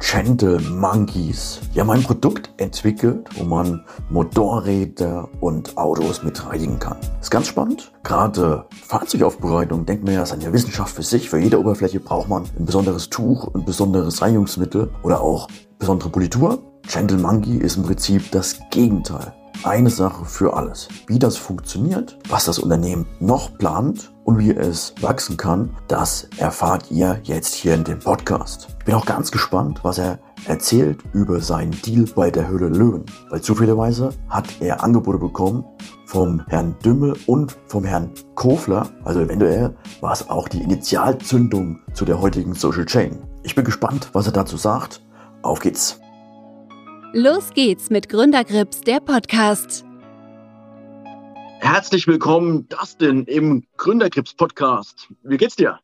Gentle Monkeys. Die haben ein Produkt entwickelt, wo man Motorräder und Autos mit reinigen kann. ist ganz spannend. Gerade Fahrzeugaufbereitung denkt man ja, ist eine Wissenschaft für sich. Für jede Oberfläche braucht man ein besonderes Tuch, ein besonderes Reinigungsmittel oder auch besondere Politur. Gentle Monkey ist im Prinzip das Gegenteil eine Sache für alles. Wie das funktioniert, was das Unternehmen noch plant und wie es wachsen kann, das erfahrt ihr jetzt hier in dem Podcast. Ich bin auch ganz gespannt, was er erzählt über seinen Deal bei der Höhle Löwen, weil zufälligerweise hat er Angebote bekommen vom Herrn Dümmel und vom Herrn Kofler, also eventuell war es auch die Initialzündung zu der heutigen Social Chain. Ich bin gespannt, was er dazu sagt. Auf geht's! Los geht's mit Gründergrips, der Podcast. Herzlich willkommen, Dustin, im Gründergrips Podcast. Wie geht's dir?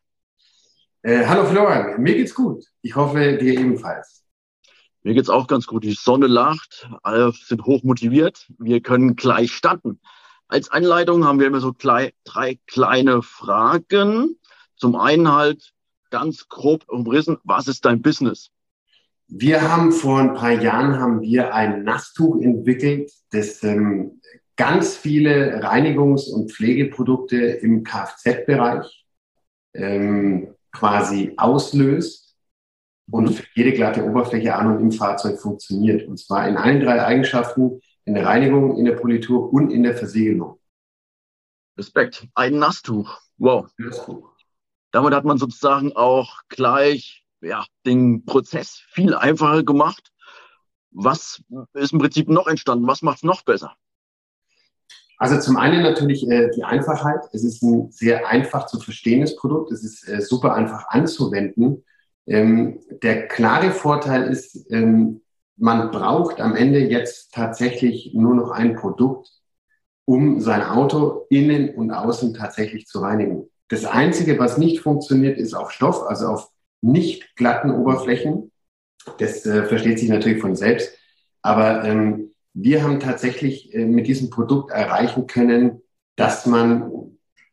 Äh, hallo Florian, mir geht's gut. Ich hoffe, dir ebenfalls. Mir geht's auch ganz gut. Die Sonne lacht, alle sind hoch motiviert. Wir können gleich starten. Als Einleitung haben wir immer so drei kleine Fragen. Zum einen halt ganz grob umrissen, was ist dein Business? Wir haben vor ein paar Jahren haben wir ein Nasstuch entwickelt, das ähm, ganz viele Reinigungs- und Pflegeprodukte im Kfz-Bereich ähm, quasi auslöst und für jede glatte Oberfläche an und im Fahrzeug funktioniert. Und zwar in allen drei Eigenschaften, in der Reinigung, in der Politur und in der Versiegelung. Respekt. Ein Nasstuch. Wow. Nasstuch. Damit hat man sozusagen auch gleich ja, den Prozess viel einfacher gemacht. Was ist im Prinzip noch entstanden? Was macht es noch besser? Also zum einen natürlich äh, die Einfachheit. Es ist ein sehr einfach zu verstehendes Produkt. Es ist äh, super einfach anzuwenden. Ähm, der klare Vorteil ist, ähm, man braucht am Ende jetzt tatsächlich nur noch ein Produkt, um sein Auto innen und außen tatsächlich zu reinigen. Das Einzige, was nicht funktioniert, ist auf Stoff, also auf nicht glatten Oberflächen. Das äh, versteht sich natürlich von selbst. Aber ähm, wir haben tatsächlich äh, mit diesem Produkt erreichen können, dass man,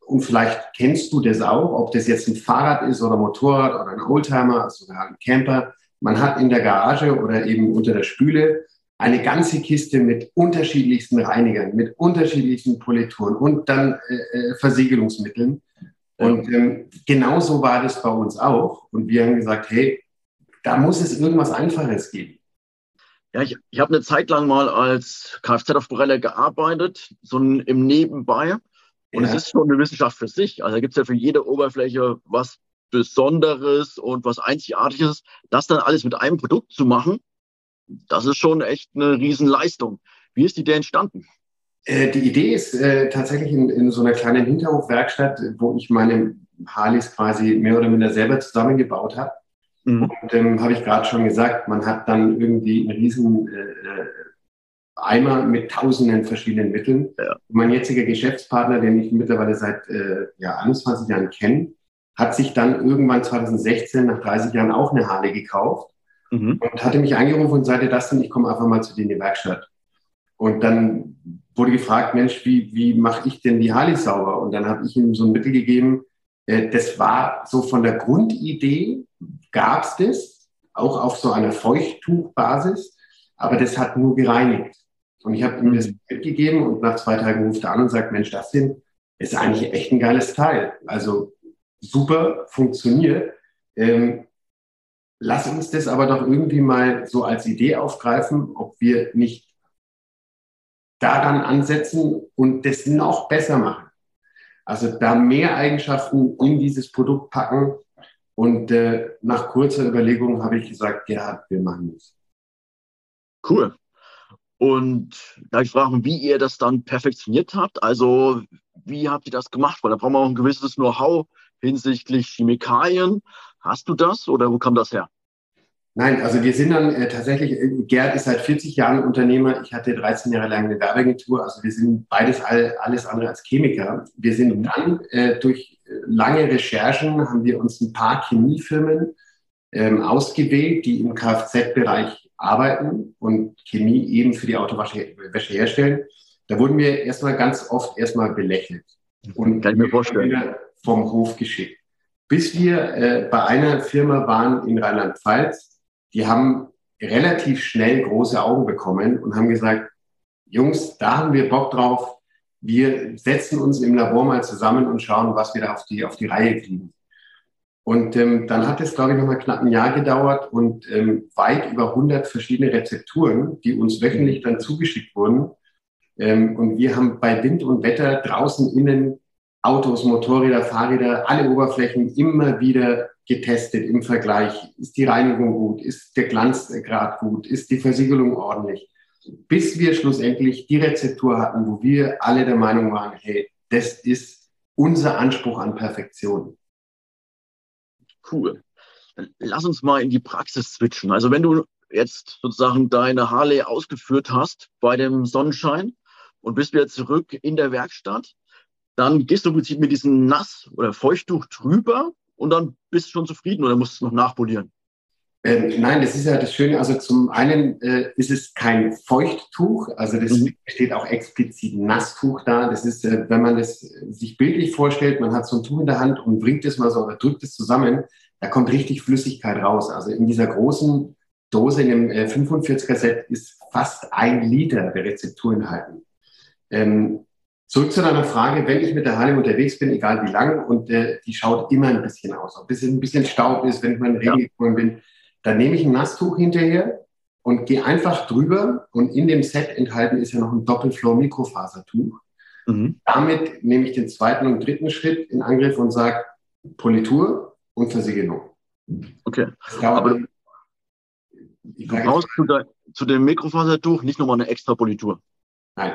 und vielleicht kennst du das auch, ob das jetzt ein Fahrrad ist oder Motorrad oder ein Oldtimer, also sogar ein Camper, man hat in der Garage oder eben unter der Spüle eine ganze Kiste mit unterschiedlichsten Reinigern, mit unterschiedlichen Polituren und dann äh, äh Versiegelungsmitteln. Und ähm, genauso war das bei uns auch. Und wir haben gesagt, hey, da muss es irgendwas Einfaches geben. Ja, ich, ich habe eine Zeit lang mal als Kfz-Aufbereiter gearbeitet, so im Nebenbei. Und ja. es ist schon eine Wissenschaft für sich. Also da gibt es ja für jede Oberfläche was Besonderes und was Einzigartiges. Das dann alles mit einem Produkt zu machen, das ist schon echt eine Riesenleistung. Wie ist die Idee entstanden? Äh, die Idee ist äh, tatsächlich in, in, so einer kleinen Hinterhofwerkstatt, wo ich meine Harleys quasi mehr oder minder selber zusammengebaut habe. Mhm. Und ähm, habe ich gerade schon gesagt, man hat dann irgendwie einen riesen äh, äh, Eimer mit tausenden verschiedenen Mitteln. Ja. Mein jetziger Geschäftspartner, den ich mittlerweile seit äh, ja, 21 Jahren kenne, hat sich dann irgendwann 2016 nach 30 Jahren auch eine Harley gekauft mhm. und hatte mich angerufen und sagte, das denn, ich komme einfach mal zu dir in die Werkstatt. Und dann wurde gefragt, Mensch, wie, wie mache ich denn die Harley sauber? Und dann habe ich ihm so ein Mittel gegeben. Äh, das war so von der Grundidee, gab es das, auch auf so einer Feuchttuchbasis, aber das hat nur gereinigt. Und ich habe ihm das mitgegeben und nach zwei Tagen ruft er an und sagt, Mensch, das sind, ist eigentlich echt ein geiles Teil. Also super, funktioniert. Ähm, lass uns das aber doch irgendwie mal so als Idee aufgreifen, ob wir nicht daran ansetzen und das noch besser machen. Also da mehr Eigenschaften in dieses Produkt packen. Und äh, nach kurzer Überlegung habe ich gesagt, ja, wir machen das. Cool. Und da ich frage, wie ihr das dann perfektioniert habt, also wie habt ihr das gemacht? Weil da brauchen wir auch ein gewisses Know-how hinsichtlich Chemikalien. Hast du das oder wo kam das her? Nein, also wir sind dann äh, tatsächlich, äh, Gerd ist seit 40 Jahren Unternehmer. Ich hatte 13 Jahre lang eine Werbeagentur. Also wir sind beides all, alles andere als Chemiker. Wir sind dann äh, durch lange Recherchen haben wir uns ein paar Chemiefirmen ähm, ausgewählt, die im Kfz-Bereich arbeiten und Chemie eben für die Autowäsche herstellen. Da wurden wir erstmal ganz oft erstmal belächelt. Und Kann ich mir vorstellen. vom Hof geschickt. Bis wir äh, bei einer Firma waren in Rheinland-Pfalz, die haben relativ schnell große Augen bekommen und haben gesagt, Jungs, da haben wir Bock drauf. Wir setzen uns im Labor mal zusammen und schauen, was wir da auf die, auf die Reihe kriegen. Und ähm, dann hat es, glaube ich, noch mal knapp ein Jahr gedauert und ähm, weit über 100 verschiedene Rezepturen, die uns wöchentlich dann zugeschickt wurden. Ähm, und wir haben bei Wind und Wetter draußen innen Autos, Motorräder, Fahrräder, alle Oberflächen immer wieder getestet im Vergleich. Ist die Reinigung gut? Ist der Glanzgrad gut? Ist die Versiegelung ordentlich? Bis wir schlussendlich die Rezeptur hatten, wo wir alle der Meinung waren, hey, das ist unser Anspruch an Perfektion. Cool. Dann lass uns mal in die Praxis switchen. Also wenn du jetzt sozusagen deine Harley ausgeführt hast bei dem Sonnenschein und bist wieder zurück in der Werkstatt, dann gehst du im Prinzip mit diesem Nass- oder Feuchttuch drüber und dann bist du schon zufrieden oder musst du noch nachpolieren? Ähm, nein, das ist ja das Schöne. Also zum einen äh, ist es kein Feuchttuch, also das mhm. steht auch explizit Nasstuch da. Das ist, äh, wenn man das sich bildlich vorstellt, man hat so ein Tuch in der Hand und bringt es mal so oder drückt es zusammen, da kommt richtig Flüssigkeit raus. Also in dieser großen Dose, in dem äh, 45er Set, ist fast ein Liter der Rezeptur enthalten. Ähm, Zurück zu deiner Frage, wenn ich mit der Harley unterwegs bin, egal wie lang, und äh, die schaut immer ein bisschen aus, ob es ein bisschen Staub ist, wenn ich mal in den Regen ja. gekommen bin, dann nehme ich ein Nasstuch hinterher und gehe einfach drüber und in dem Set enthalten ist ja noch ein Doppelfloor-Mikrofasertuch. Mhm. Damit nehme ich den zweiten und dritten Schritt in Angriff und sage Politur und Versiegelung. Okay. Aber du brauchst zu, zu dem Mikrofasertuch nicht nochmal eine extra Politur. Nein,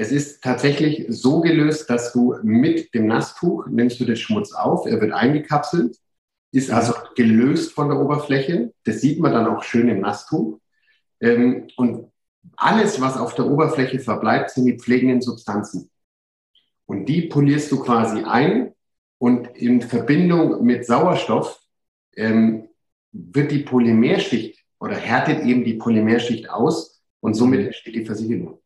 es ist tatsächlich so gelöst, dass du mit dem Nasstuch nimmst du den Schmutz auf, er wird eingekapselt, ist also gelöst von der Oberfläche. Das sieht man dann auch schön im Nasstuch. Ähm, und alles, was auf der Oberfläche verbleibt, sind die pflegenden Substanzen. Und die polierst du quasi ein und in Verbindung mit Sauerstoff ähm, wird die Polymerschicht oder härtet eben die Polymerschicht aus und somit entsteht die Versiegelung.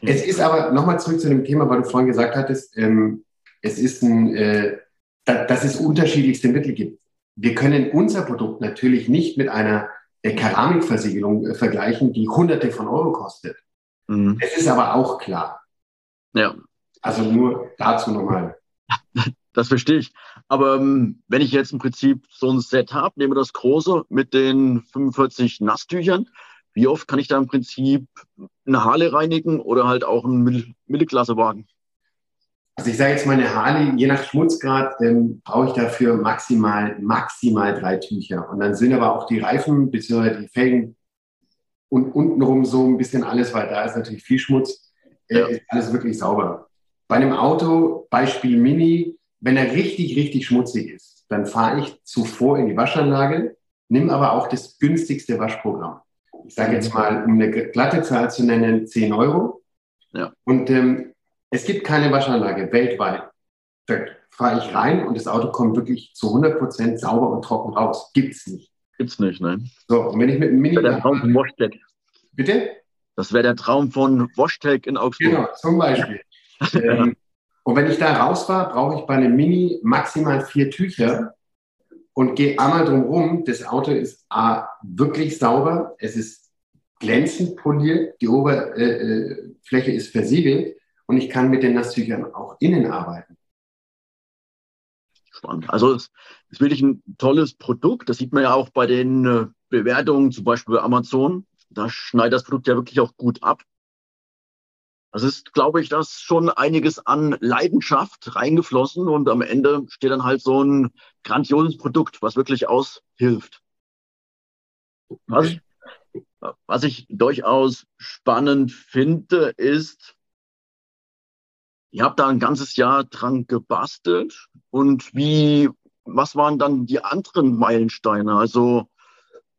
Es ist aber nochmal zurück zu dem Thema, weil du vorhin gesagt hattest, ähm, es ist ein, äh, da, dass es unterschiedlichste Mittel gibt. Wir können unser Produkt natürlich nicht mit einer äh, Keramikversiegelung äh, vergleichen, die Hunderte von Euro kostet. Mhm. Es ist aber auch klar. Ja. Also nur dazu nochmal. Das verstehe ich. Aber ähm, wenn ich jetzt im Prinzip so ein Set habe, nehme das große mit den 45 Nasstüchern, wie oft kann ich da im Prinzip eine Harley reinigen oder halt auch einen Mittelklassewagen? Also ich sage jetzt mal eine Harley, je nach Schmutzgrad ähm, brauche ich dafür maximal, maximal drei Tücher. Und dann sind aber auch die Reifen bzw. die Felgen und untenrum so ein bisschen alles, weil da ist natürlich viel Schmutz, äh, ja. ist alles wirklich sauber. Bei einem Auto, Beispiel Mini, wenn er richtig, richtig schmutzig ist, dann fahre ich zuvor in die Waschanlage, nehme aber auch das günstigste Waschprogramm ich sage jetzt mal, um eine glatte Zahl zu nennen, 10 Euro. Ja. Und ähm, es gibt keine Waschanlage weltweit. Da fahre ich rein und das Auto kommt wirklich zu 100 Prozent sauber und trocken raus. Gibt's nicht. Gibt's nicht, nein. So, und wenn ich mit einem Mini. Der Traum von Washtec. Bitte? Das wäre der Traum von Washtec in Augsburg. Genau, zum Beispiel. ähm, und wenn ich da rausfahre, brauche ich bei einem Mini maximal vier Tücher und gehe einmal drumherum. Das Auto ist A, wirklich sauber, es ist glänzend poliert, die Oberfläche äh, äh ist versiegelt und ich kann mit den Nasstüchern auch innen arbeiten. Spannend. Also es ist wirklich ein tolles Produkt. Das sieht man ja auch bei den äh, Bewertungen, zum Beispiel bei Amazon. Da schneidet das Produkt ja wirklich auch gut ab. Das ist, glaube ich, das schon einiges an Leidenschaft reingeflossen und am Ende steht dann halt so ein grandioses Produkt, was wirklich aushilft. Was was ich durchaus spannend finde, ist, ihr habt da ein ganzes Jahr dran gebastelt und wie, was waren dann die anderen Meilensteine? Also,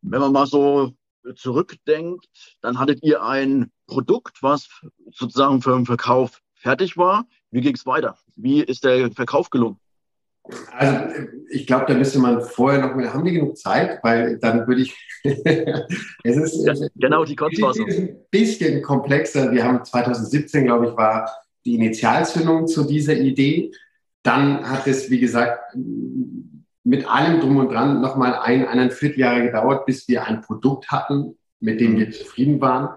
wenn man mal so zurückdenkt, dann hattet ihr ein Produkt, was sozusagen für den Verkauf fertig war. Wie ging es weiter? Wie ist der Verkauf gelungen? Also ich glaube, da müsste man vorher noch mal, haben wir genug Zeit, weil dann würde ich, es ist ja, genau die Kurzfassung. ein bisschen komplexer. Wir haben 2017, glaube ich, war die Initialzündung zu dieser Idee. Dann hat es, wie gesagt, mit allem drum und dran nochmal ein, eineinviertel Jahre gedauert, bis wir ein Produkt hatten, mit dem wir zufrieden waren.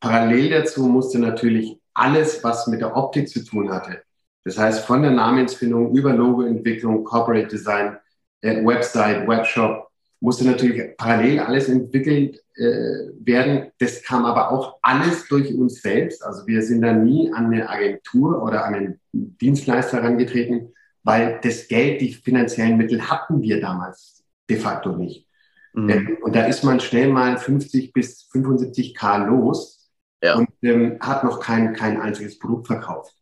Parallel dazu musste natürlich alles, was mit der Optik zu tun hatte, das heißt von der Namensfindung über Logoentwicklung, Corporate Design, äh, Website, Webshop, musste natürlich parallel alles entwickelt äh, werden. Das kam aber auch alles durch uns selbst. Also wir sind da nie an eine Agentur oder an einen Dienstleister herangetreten, weil das Geld, die finanziellen Mittel hatten wir damals de facto nicht. Mhm. Ähm, und da ist man schnell mal 50 bis 75 K los ja. und ähm, hat noch kein, kein einziges Produkt verkauft.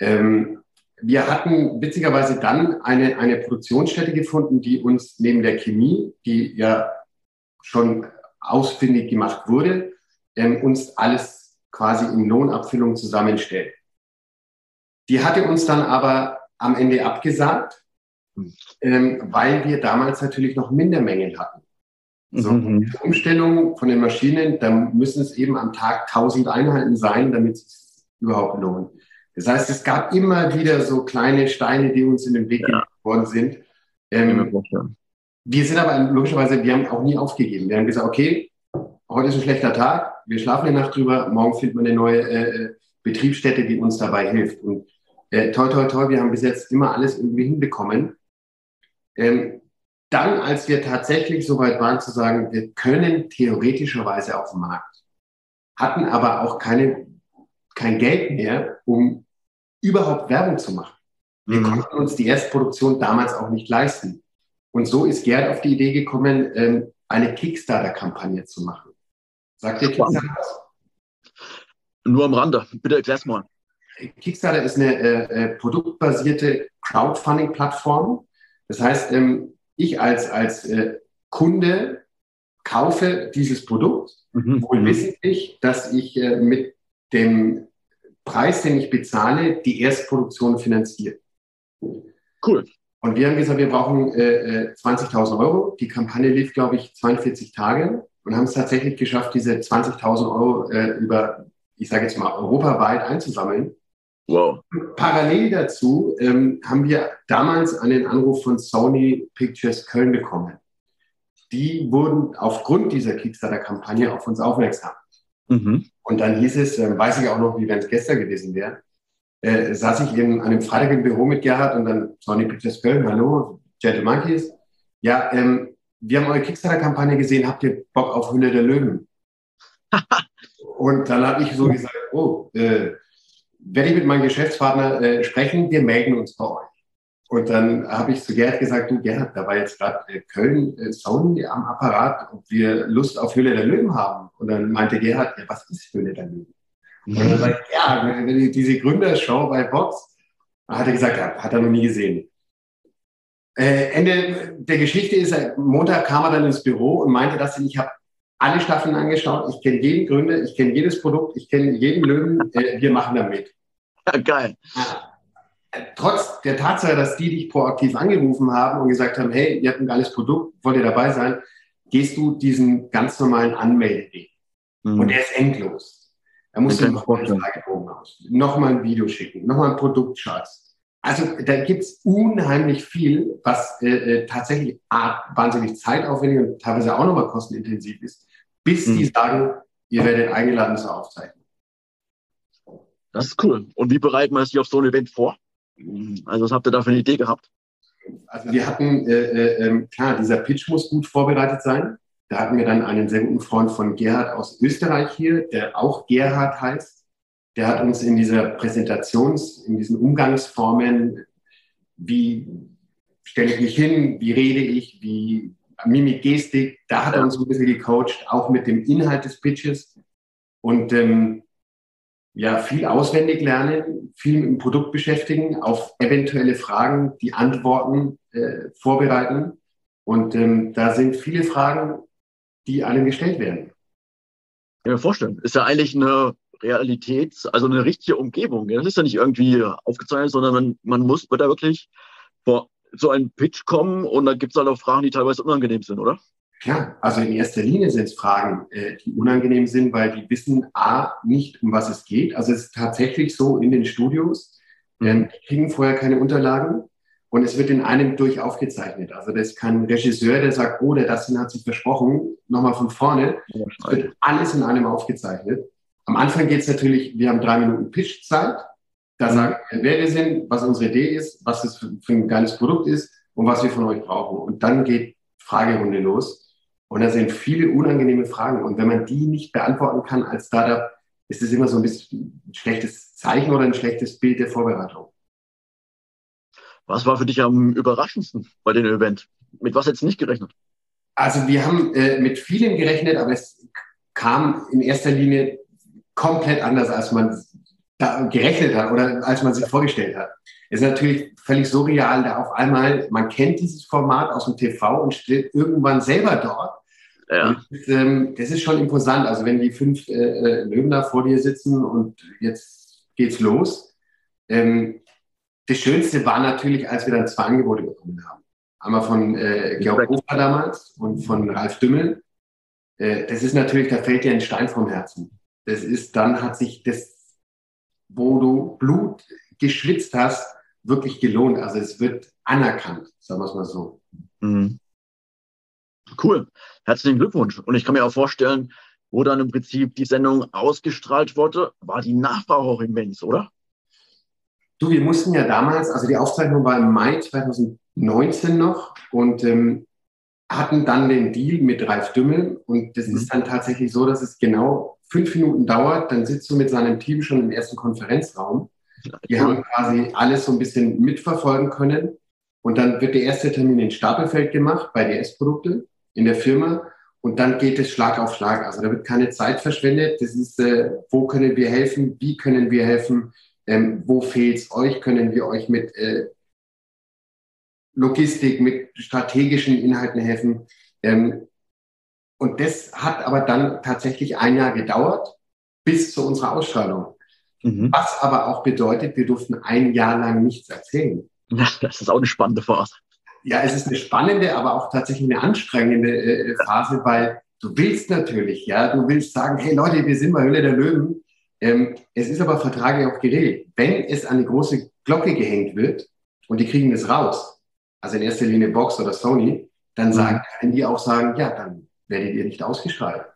Ähm, wir hatten witzigerweise dann eine, eine Produktionsstätte gefunden, die uns neben der Chemie, die ja schon ausfindig gemacht wurde, ähm, uns alles quasi in Lohnabfüllung zusammenstellt. Die hatte uns dann aber am Ende abgesagt, ähm, weil wir damals natürlich noch Mindermengen hatten. So, mhm. Umstellung von den Maschinen, da müssen es eben am Tag 1000 Einheiten sein, damit es überhaupt lohnt. Das heißt, es gab immer wieder so kleine Steine, die uns in den Weg ja. geworden sind. Ähm, wir sind aber logischerweise, wir haben auch nie aufgegeben. Wir haben gesagt, okay, heute ist ein schlechter Tag, wir schlafen eine Nacht drüber, morgen findet man eine neue äh, Betriebsstätte, die uns dabei hilft. Und äh, toi, toi, toi, wir haben bis jetzt immer alles irgendwie hinbekommen. Ähm, dann, als wir tatsächlich so weit waren zu sagen, wir können theoretischerweise auf den Markt, hatten aber auch keine, kein Geld mehr, um überhaupt Werbung zu machen. Wir mhm. konnten uns die Erstproduktion damals auch nicht leisten. Und so ist Gerd auf die Idee gekommen, ähm, eine Kickstarter-Kampagne zu machen. Sagt ihr Kickstarter was? Nur am Rande. Bitte erklär's mal. Kickstarter ist eine äh, äh, produktbasierte Crowdfunding-Plattform. Das heißt, ähm, ich als, als äh, Kunde kaufe dieses Produkt, mhm. wohl wissentlich, dass ich äh, mit dem Preis, den ich bezahle, die Erstproduktion finanziert. Cool. Und wir haben gesagt, wir brauchen äh, 20.000 äh, Euro. Die Kampagne lief, glaube ich, 42 Tage und haben es tatsächlich geschafft, diese 20.000 Euro äh, über, ich sage jetzt mal, europaweit einzusammeln. Wow. Parallel dazu ähm, haben wir damals einen Anruf von Sony Pictures Köln bekommen. Die wurden aufgrund dieser Kickstarter-Kampagne auf uns aufmerksam. Mhm. Und dann hieß es, äh, weiß ich auch noch, wie wenn es gestern gewesen wäre, äh, saß ich in, an einem Freitag im Büro mit Gerhard und dann Sony Pictures Köln, hallo, Gentle Monkeys. Ja, ähm, wir haben eure Kickstarter-Kampagne gesehen, habt ihr Bock auf Hülle der Löwen? und dann habe ich so gesagt, oh, äh, werde ich mit meinem Geschäftspartner äh, sprechen, wir melden uns bei euch. Und dann habe ich zu Gerhard gesagt, du Gerhard, da war jetzt gerade äh, Köln äh, Sony am Apparat, ob wir Lust auf Höhle der Löwen haben. Und dann meinte Gerhard, ja, was ist Höhle der Löwen? Und dann sagt ja, diese Gründershow bei Box, hat er gesagt, ja, hat er noch nie gesehen. Äh, Ende der Geschichte ist, Montag kam er dann ins Büro und meinte, dass ich habe alle Staffeln angeschaut, ich kenne jeden Gründer, ich kenne jedes Produkt, ich kenne jeden Löwen, äh, wir machen da mit. Ja, geil. Trotz der Tatsache, dass die dich proaktiv angerufen haben und gesagt haben, hey, ihr habt ein geiles Produkt, wollt ihr dabei sein, gehst du diesen ganz normalen Anmeldeweg. Mhm. Und der ist endlos. Da musst du Fragebogen aus, nochmal ein Video schicken, nochmal ein Produktcharts. Also da gibt's unheimlich viel, was äh, äh tatsächlich wahnsinnig zeitaufwendig und teilweise auch nochmal kostenintensiv ist bis mhm. die sagen, ihr werdet eingeladen zur Aufzeichnung. Das ist cool. Und wie bereitet man sich auf so ein Event vor? Also was habt ihr da für eine Idee gehabt? Also wir hatten, äh, äh, ähm, klar, dieser Pitch muss gut vorbereitet sein. Da hatten wir dann einen sehr guten Freund von Gerhard aus Österreich hier, der auch Gerhard heißt. Der hat uns in dieser Präsentations-, in diesen Umgangsformen, wie stelle ich mich hin, wie rede ich, wie Mimik, Gestik, da hat er uns ein bisschen gecoacht, auch mit dem Inhalt des Pitches. Und ähm, ja, viel auswendig lernen, viel mit dem Produkt beschäftigen, auf eventuelle Fragen die Antworten äh, vorbereiten. Und ähm, da sind viele Fragen, die allen gestellt werden. Ja, mir vorstellen. Ist ja eigentlich eine Realität, also eine richtige Umgebung. Das ist ja nicht irgendwie aufgezeichnet, sondern man, man muss, da wirklich vor so einen Pitch kommen und da gibt es halt auch Fragen, die teilweise unangenehm sind, oder? Klar, also in erster Linie sind es Fragen, äh, die unangenehm sind, weil die wissen A, nicht, um was es geht. Also es ist tatsächlich so in den Studios, ähm, die kriegen vorher keine Unterlagen und es wird in einem durch aufgezeichnet. Also das ist kein Regisseur, der sagt, oh, der Dustin hat sich versprochen, nochmal von vorne. Es wird alles in einem aufgezeichnet. Am Anfang geht es natürlich, wir haben drei Minuten Pitchzeit. Da mhm. sagen wir, wer wir sind, was unsere Idee ist, was das für, für ein geiles Produkt ist und was wir von euch brauchen. Und dann geht Fragerunde los. Und da sind viele unangenehme Fragen. Und wenn man die nicht beantworten kann als Startup, ist es immer so ein bisschen ein schlechtes Zeichen oder ein schlechtes Bild der Vorbereitung. Was war für dich am überraschendsten bei dem Event? Mit was hättest du nicht gerechnet? Also wir haben äh, mit vielen gerechnet, aber es kam in erster Linie komplett anders, als man da gerechnet hat oder als man sich vorgestellt hat. Es ist natürlich völlig surreal, da auf einmal, man kennt dieses Format aus dem TV und steht irgendwann selber dort ja. Das, ist, ähm, das, ist, schon imposant. Also wenn die fünf äh, äh, Löwen da vor dir sitzen und jetzt geht's los. Ähm, das Schönste war natürlich, als wir dann zwei Angebote bekommen haben. Einmal von äh, Georg Hofer damals und von Ralf Dümmel. Äh, das ist natürlich, da fällt dir ein Stein vom Herzen. Das ist, dann hat sich das, wo du Blut geschwitzt hast, wirklich gelohnt. Also es wird anerkannt, sagen wir es mal so. Mhm. Cool. Herzlichen Glückwunsch. Und ich kann mir auch vorstellen, wo dann im Prinzip die Sendung ausgestrahlt wurde, war die Nachfrage auch immens, oder? Du, wir mussten ja damals, also die Aufzeichnung war im Mai 2019 noch und ähm, hatten dann den Deal mit Ralf Dümmel und das mhm. ist dann tatsächlich so, dass es genau fünf Minuten dauert, dann sitzt du mit seinem Team schon im ersten Konferenzraum. Die cool. haben quasi alles so ein bisschen mitverfolgen können und dann wird der erste Termin in Stapelfeld gemacht bei DS-Produkte in der Firma und dann geht es Schlag auf Schlag. Also da wird keine Zeit verschwendet. Das ist, äh, wo können wir helfen? Wie können wir helfen? Ähm, wo fehlt es euch? Können wir euch mit äh, Logistik, mit strategischen Inhalten helfen? Ähm, und das hat aber dann tatsächlich ein Jahr gedauert bis zu unserer Ausstrahlung. Mhm. Was aber auch bedeutet, wir durften ein Jahr lang nichts erzählen. Das ist auch eine spannende Phase ja, es ist eine spannende, aber auch tatsächlich eine anstrengende äh, Phase, weil du willst natürlich, ja, du willst sagen, hey Leute, wir sind bei Höhle der Löwen. Ähm, es ist aber vertraglich auch geregelt. Wenn es an die große Glocke gehängt wird und die kriegen es raus, also in erster Linie Box oder Sony, dann mhm. sagen, können die auch sagen, ja, dann werdet ihr nicht ausgestrahlt.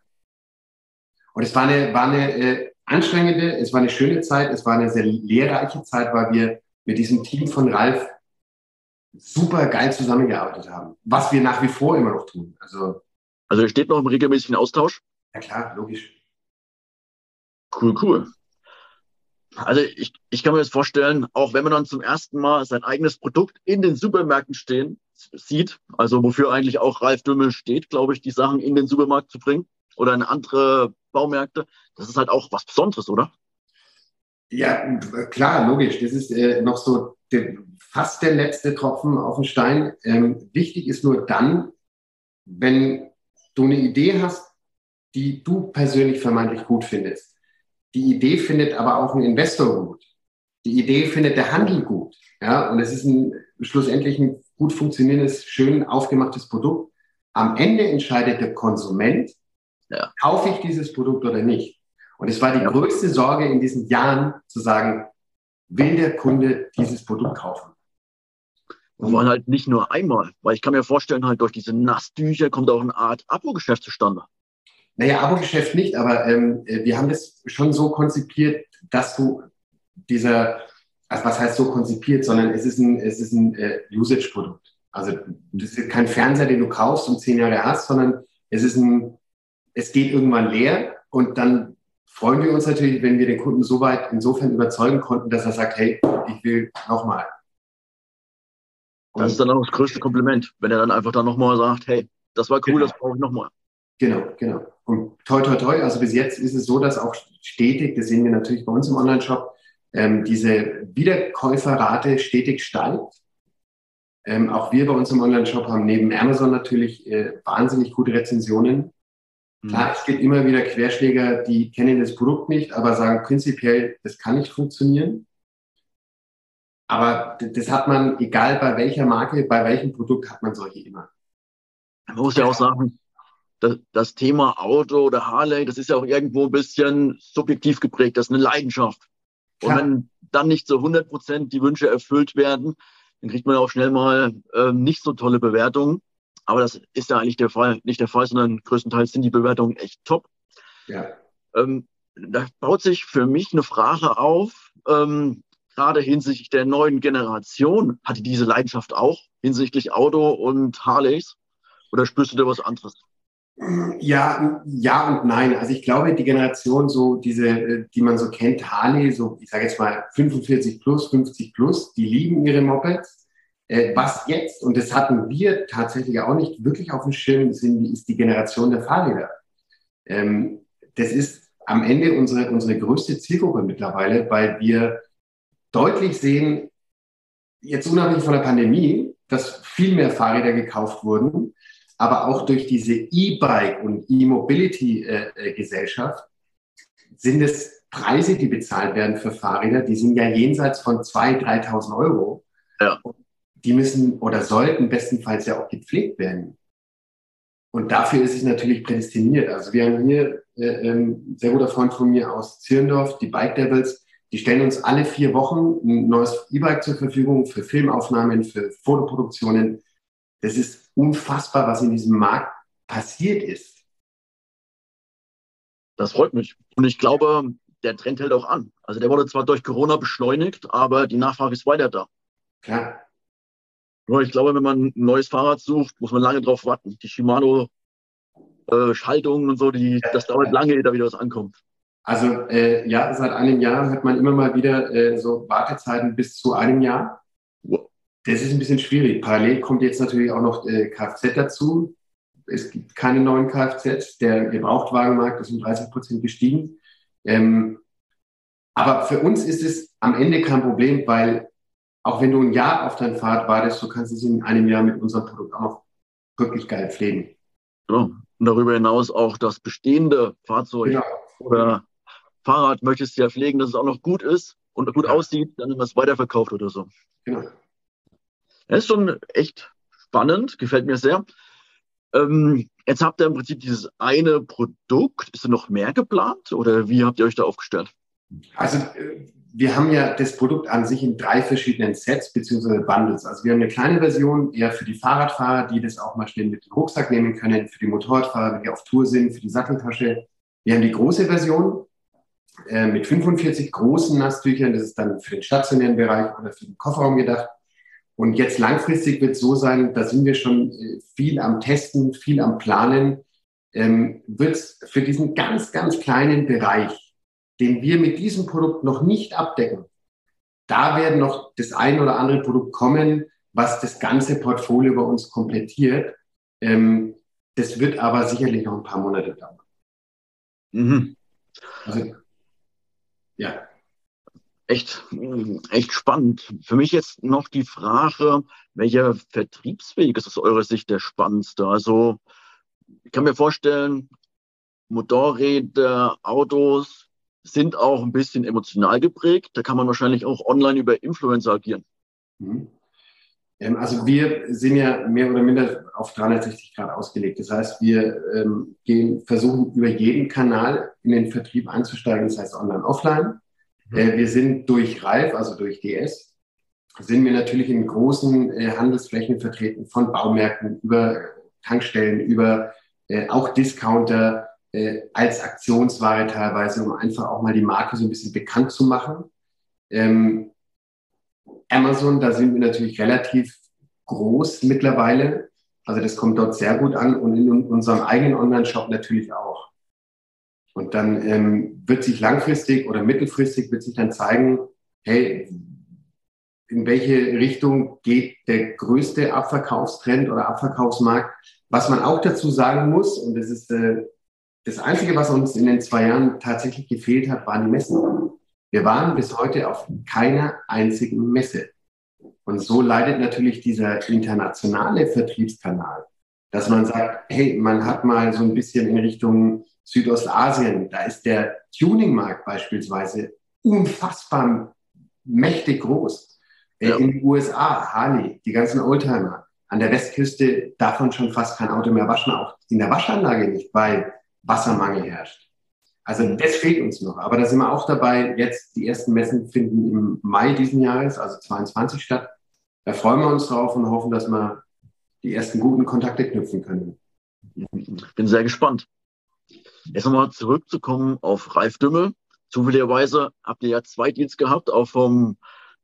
Und es war eine, war eine äh, anstrengende, es war eine schöne Zeit, es war eine sehr lehrreiche Zeit, weil wir mit diesem Team von Ralf super geil zusammengearbeitet haben. Was wir nach wie vor immer noch tun. Also, also ihr steht noch im regelmäßigen Austausch? Ja klar, logisch. Cool, cool. Also ich, ich kann mir das vorstellen, auch wenn man dann zum ersten Mal sein eigenes Produkt in den Supermärkten stehen sieht, also wofür eigentlich auch Ralf Dümmel steht, glaube ich, die Sachen in den Supermarkt zu bringen oder in andere Baumärkte, das ist halt auch was Besonderes, oder? Ja, klar, logisch. Das ist äh, noch so der, fast der letzte Tropfen auf den Stein. Ähm, wichtig ist nur dann, wenn du eine Idee hast, die du persönlich vermeintlich gut findest. Die Idee findet aber auch ein Investor gut. Die Idee findet der Handel gut. Ja, und es ist ein, schlussendlich ein gut funktionierendes, schön aufgemachtes Produkt. Am Ende entscheidet der Konsument, ja. kaufe ich dieses Produkt oder nicht. Und es war die ja. größte Sorge in diesen Jahren zu sagen, will der Kunde dieses Produkt kaufen? Und allem halt nicht nur einmal, weil ich kann mir vorstellen, halt durch diese Nasstücher kommt auch eine Art Abo-Geschäft zustande. Naja, Abo-Geschäft nicht, aber ähm, wir haben das schon so konzipiert, dass du dieser, also was heißt so konzipiert, sondern es ist ein, es ist ein äh, Usage-Produkt. Also das ist kein Fernseher, den du kaufst und zehn Jahre hast, sondern es ist ein, es geht irgendwann leer und dann freuen wir uns natürlich, wenn wir den Kunden so weit insofern überzeugen konnten, dass er sagt, hey, ich will nochmal. Das ist dann auch das größte Kompliment, wenn er dann einfach dann nochmal sagt, hey, das war cool, genau. das brauche ich nochmal. Genau, genau. Und toi, toi, toi, also bis jetzt ist es so, dass auch stetig, das sehen wir natürlich bei uns im Online-Shop, ähm, diese Wiederkäuferrate stetig steigt. Ähm, auch wir bei uns im Online-Shop haben neben Amazon natürlich äh, wahnsinnig gute Rezensionen. Klar, es gibt immer wieder Querschläger, die kennen das Produkt nicht, aber sagen prinzipiell, das kann nicht funktionieren. aber das hat man, egal bei welcher Marke, bei welchem Produkt, hat man solche immer. Man muss ja auch sagen, das, das Thema Auto oder Harley, das ist ja auch irgendwo ein bisschen subjektiv geprägt, das ist eine Leidenschaft. Und wenn dann nicht zu 100 Prozent die Wünsche erfüllt werden, dann kriegt man auch schnell mal äh, nicht so tolle Bewertungen. Aber das ist ja eigentlich der Fall, nicht der Fall, sondern größtenteils sind die Bewertungen echt top. Ja. Ähm, da baut sich für mich eine Frage auf, ähm, gerade hinsichtlich der neuen Generation. Hatte diese Leidenschaft auch hinsichtlich Auto und Harleys? Oder spürst du da was anderes? Ja, ja und nein. Also ich glaube, die Generation, so diese, die man so kennt, Harley, so ich sage jetzt mal 45 plus, 50 plus, die lieben ihre Mopeds. Äh, was jetzt, und das hatten wir tatsächlich auch nicht wirklich auf dem Schirm, sind, ist die Generation der Fahrräder. Ähm, das ist am Ende unsere, unsere größte Zielgruppe mittlerweile, weil wir deutlich sehen, jetzt unabhängig von der Pandemie, dass viel mehr Fahrräder gekauft wurden, aber auch durch diese E-Bike- und E-Mobility-Gesellschaft sind es Preise, die bezahlt werden für Fahrräder, die sind ja jenseits von 2.000, 3.000 Euro. Ja die müssen oder sollten bestenfalls ja auch gepflegt werden. Und dafür ist es natürlich prädestiniert. Also wir haben hier äh, ein sehr guter Freund von mir aus Zirndorf, die Bike Devils, die stellen uns alle vier Wochen ein neues E-Bike zur Verfügung für Filmaufnahmen, für Fotoproduktionen. Das ist unfassbar, was in diesem Markt passiert ist. Das freut mich. Und ich glaube, der Trend hält auch an. Also der wurde zwar durch Corona beschleunigt, aber die Nachfrage ist weiter da. Klar. Nur ich glaube, wenn man ein neues Fahrrad sucht, muss man lange drauf warten. Die Shimano äh, Schaltungen und so, die, das dauert lange, ehe da wieder was ankommt. Also äh, ja, seit einem Jahr hat man immer mal wieder äh, so Wartezeiten bis zu einem Jahr. Das ist ein bisschen schwierig. Parallel kommt jetzt natürlich auch noch äh, Kfz dazu. Es gibt keine neuen Kfz. Der Gebrauchtwagenmarkt ist um 30 Prozent gestiegen. Ähm, aber für uns ist es am Ende kein Problem, weil auch wenn du ein Jahr auf dein Fahrrad wartest, du kannst es in einem Jahr mit unserem Produkt auch noch wirklich geil pflegen. Ja, und darüber hinaus auch das bestehende Fahrzeug ja. oder Fahrrad möchtest du ja pflegen, dass es auch noch gut ist und gut ja. aussieht, dann es weiterverkauft oder so. Genau. Das ist schon echt spannend, gefällt mir sehr. Ähm, jetzt habt ihr im Prinzip dieses eine Produkt. Ist da noch mehr geplant oder wie habt ihr euch da aufgestellt? Also äh, wir haben ja das Produkt an sich in drei verschiedenen Sets bzw. Bundles. Also wir haben eine kleine Version eher für die Fahrradfahrer, die das auch mal schnell mit dem Rucksack nehmen können, für die Motorradfahrer, die auf Tour sind, für die Satteltasche. Wir haben die große Version äh, mit 45 großen Nasstüchern. Das ist dann für den stationären Bereich oder für den Kofferraum gedacht. Und jetzt langfristig wird es so sein, da sind wir schon äh, viel am Testen, viel am Planen, ähm, wird es für diesen ganz, ganz kleinen Bereich den wir mit diesem Produkt noch nicht abdecken, da werden noch das ein oder andere Produkt kommen, was das ganze Portfolio bei uns komplettiert. Ähm, das wird aber sicherlich noch ein paar Monate dauern. Mhm. Also, ja. Echt, echt spannend. Für mich jetzt noch die Frage, welcher Vertriebsweg ist aus eurer Sicht der spannendste? Also, ich kann mir vorstellen, Motorräder, Autos, sind auch ein bisschen emotional geprägt. Da kann man wahrscheinlich auch online über Influencer agieren. Mhm. Ähm, also wir sind ja mehr oder minder auf 360 Grad ausgelegt. Das heißt, wir ähm, gehen, versuchen über jeden Kanal in den Vertrieb einzusteigen, das heißt online, offline. Mhm. Äh, wir sind durch Ralf, also durch DS, sind wir natürlich in großen äh, Handelsflächen vertreten, von Baumärkten über Tankstellen, über äh, auch Discounter, äh, als Aktionsware teilweise, um einfach auch mal die Marke so ein bisschen bekannt zu machen. Ähm, Amazon, da sind wir natürlich relativ groß mittlerweile. Also das kommt dort sehr gut an und in unserem eigenen Online-Shop natürlich auch. Und dann ähm, wird sich langfristig oder mittelfristig wird sich dann zeigen, hey, in welche Richtung geht der größte Abverkaufstrend oder Abverkaufsmarkt. Was man auch dazu sagen muss, und das ist äh, das Einzige, was uns in den zwei Jahren tatsächlich gefehlt hat, waren die Messen. Wir waren bis heute auf keiner einzigen Messe. Und so leidet natürlich dieser internationale Vertriebskanal, dass man sagt, hey, man hat mal so ein bisschen in Richtung Südostasien, da ist der Tuningmarkt beispielsweise unfassbar mächtig groß. Äh, ja. In den USA, Harley, die ganzen Oldtimer. An der Westküste darf man schon fast kein Auto mehr waschen, auch in der Waschanlage nicht, weil Wassermangel herrscht. Also das fehlt uns noch. Aber da sind wir auch dabei. Jetzt die ersten Messen finden im Mai diesen Jahres, also 22 statt. Da freuen wir uns drauf und hoffen, dass wir die ersten guten Kontakte knüpfen können. Ich bin sehr gespannt. Jetzt nochmal zurückzukommen auf Ralf Dümmel. Zufälligerweise habt ihr ja zwei Deals gehabt, auch vom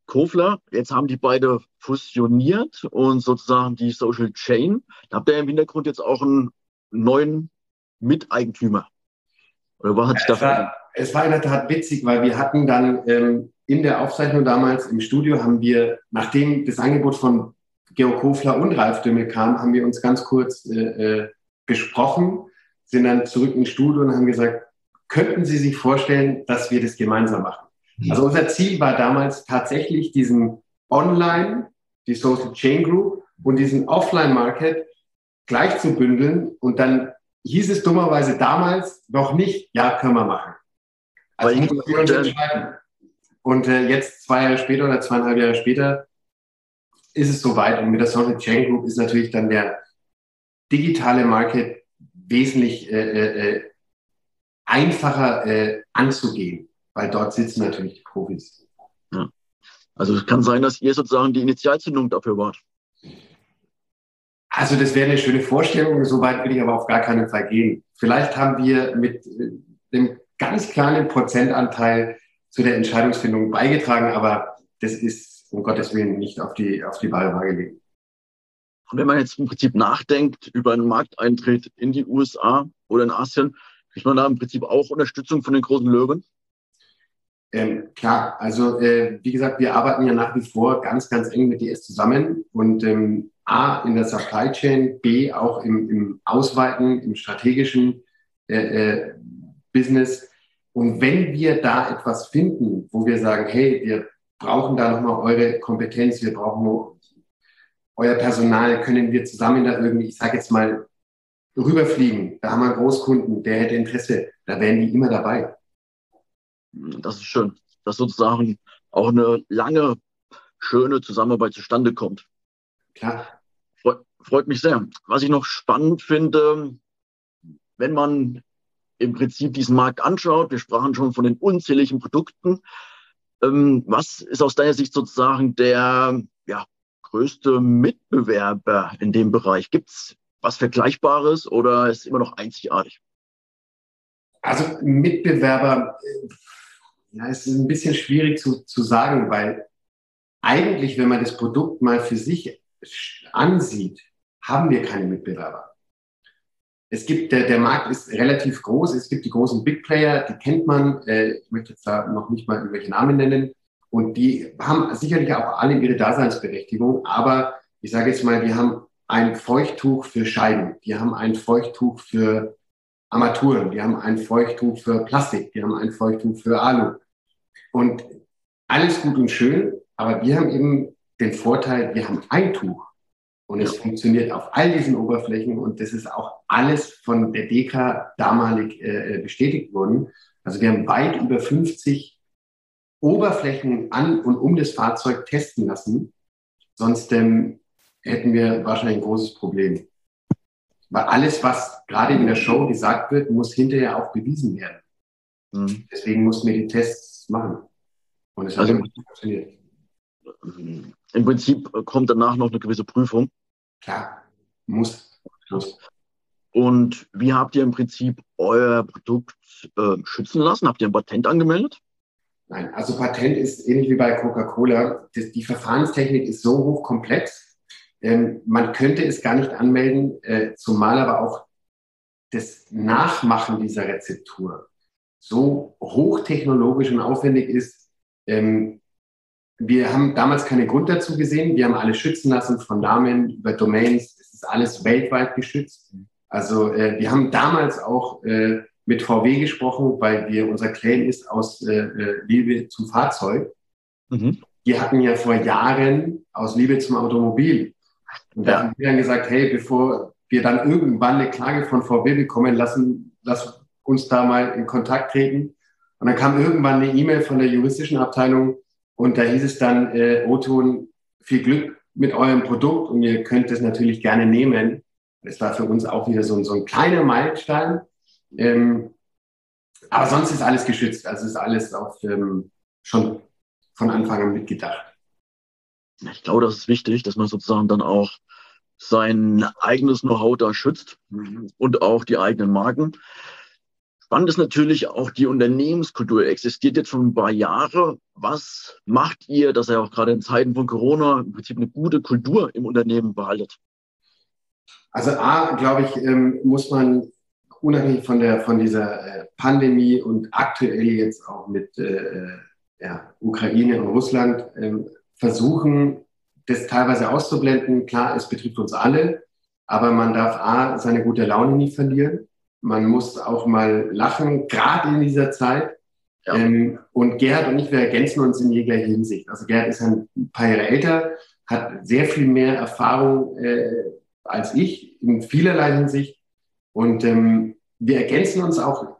Kofler. Jetzt haben die beide fusioniert und sozusagen die Social Chain. Da habt ihr im Hintergrund jetzt auch einen neuen Miteigentümer. Oder was hat sich da war, Es war in der Tat witzig, weil wir hatten dann ähm, in der Aufzeichnung damals im Studio haben wir, nachdem das Angebot von Georg Kofler und Ralf Dümmel kam, haben wir uns ganz kurz äh, äh, besprochen, sind dann zurück ins Studio und haben gesagt, könnten Sie sich vorstellen, dass wir das gemeinsam machen? Mhm. Also unser Ziel war damals tatsächlich diesen Online, die Social Chain Group und diesen Offline-Market gleich zu bündeln und dann hieß es dummerweise damals noch nicht, ja, können wir machen. Also mussten wir uns entscheiden. Und äh, jetzt zwei Jahre später oder zweieinhalb Jahre später ist es soweit. Und mit der Social Chain Group ist natürlich dann der digitale Market wesentlich äh, äh, äh einfacher äh, anzugehen, weil dort sitzen natürlich die Profis. Ja. Also es kann sein, dass ihr sozusagen die Initialzündung dafür wart. Also das wäre eine schöne Vorstellung, so weit will ich aber auf gar keinen Fall gehen. Vielleicht haben wir mit äh, einem ganz kleinen Prozentanteil zu der Entscheidungsfindung beigetragen, aber das ist um Gottes Willen nicht auf die, auf die wahre Waage gelegt. Und wenn man jetzt im Prinzip nachdenkt über einen Markteintritt in die USA oder in Asien, Kriegt man da im Prinzip auch Unterstützung von den großen Löwen? Ähm, klar, also äh, wie gesagt, wir arbeiten ja nach wie vor ganz, ganz eng mit DS zusammen und ähm, A in der Supply Chain, B auch im, im Ausweiten, im strategischen äh, äh, Business. Und wenn wir da etwas finden, wo wir sagen, hey, wir brauchen da nochmal eure Kompetenz, wir brauchen euer Personal, können wir zusammen da irgendwie, ich sage jetzt mal, rüberfliegen, da haben wir einen Großkunden, der hätte Interesse, da wären die immer dabei. Das ist schön, dass sozusagen auch eine lange, schöne Zusammenarbeit zustande kommt. Klar. Freut, freut mich sehr. Was ich noch spannend finde, wenn man im Prinzip diesen Markt anschaut, wir sprachen schon von den unzähligen Produkten, ähm, was ist aus deiner Sicht sozusagen der ja, größte Mitbewerber in dem Bereich? Gibt es was Vergleichbares oder ist es immer noch einzigartig? Also Mitbewerber, äh, ja, es ist ein bisschen schwierig zu, zu sagen, weil eigentlich, wenn man das Produkt mal für sich ansieht, haben wir keine Mitbewerber. Es gibt, der, der Markt ist relativ groß. Es gibt die großen Big Player, die kennt man. Äh, ich möchte jetzt da noch nicht mal irgendwelche Namen nennen. Und die haben sicherlich auch alle ihre Daseinsberechtigung. Aber ich sage jetzt mal, die haben ein Feuchttuch für Scheiben, die haben ein Feuchttuch für Armaturen, die haben ein Feuchttuch für Plastik, die haben ein Feuchttuch für Alu. Und alles gut und schön, aber wir haben eben den Vorteil, wir haben ein Tuch und es funktioniert auf all diesen Oberflächen und das ist auch alles von der DEKRA damalig äh, bestätigt worden. Also wir haben weit über 50 Oberflächen an und um das Fahrzeug testen lassen. Sonst ähm, hätten wir wahrscheinlich ein großes Problem. Weil alles, was gerade in der Show gesagt wird, muss hinterher auch bewiesen werden. Mhm. Deswegen mussten wir die Tests machen. Und es hat also, funktioniert. Im Prinzip kommt danach noch eine gewisse Prüfung. Klar, muss. muss. Und wie habt ihr im Prinzip euer Produkt äh, schützen lassen? Habt ihr ein Patent angemeldet? Nein, also Patent ist ähnlich wie bei Coca-Cola. Die Verfahrenstechnik ist so hochkomplex, ähm, man könnte es gar nicht anmelden, äh, zumal aber auch das Nachmachen dieser Rezeptur so hochtechnologisch und aufwendig ist. Ähm, wir haben damals keinen Grund dazu gesehen. Wir haben alles schützen lassen von Namen über Domains. Es ist alles weltweit geschützt. Also äh, wir haben damals auch äh, mit VW gesprochen, weil wir unser Claim ist aus äh, äh, Liebe zum Fahrzeug. Mhm. Die hatten ja vor Jahren aus Liebe zum Automobil und da haben wir dann gesagt, hey, bevor wir dann irgendwann eine Klage von VW bekommen, lassen, lass uns da mal in Kontakt treten. Und dann kam irgendwann eine E-Mail von der juristischen Abteilung und da hieß es dann, äh, Oton, viel Glück mit eurem Produkt und ihr könnt es natürlich gerne nehmen. Das war für uns auch wieder so, so ein kleiner Meilenstein. Ähm, aber sonst ist alles geschützt. Also ist alles auf, ähm, schon von Anfang an mitgedacht. Ich glaube, das ist wichtig, dass man sozusagen dann auch sein eigenes Know-how da schützt und auch die eigenen Marken. Spannend ist natürlich auch die Unternehmenskultur. Existiert jetzt schon ein paar Jahre. Was macht ihr, dass ihr auch gerade in Zeiten von Corona im Prinzip eine gute Kultur im Unternehmen behaltet? Also A, glaube ich, ähm, muss man unabhängig von der von dieser äh, Pandemie und aktuell jetzt auch mit äh, ja, Ukraine und Russland ähm, versuchen, das teilweise auszublenden. Klar, es betrifft uns alle, aber man darf A, seine gute Laune nie verlieren. Man muss auch mal lachen, gerade in dieser Zeit. Ja. Ähm, und Gerhard und ich, wir ergänzen uns in jeglicher Hinsicht. Also Gerhard ist ein paar Jahre älter, hat sehr viel mehr Erfahrung äh, als ich in vielerlei Hinsicht. Und ähm, wir ergänzen uns auch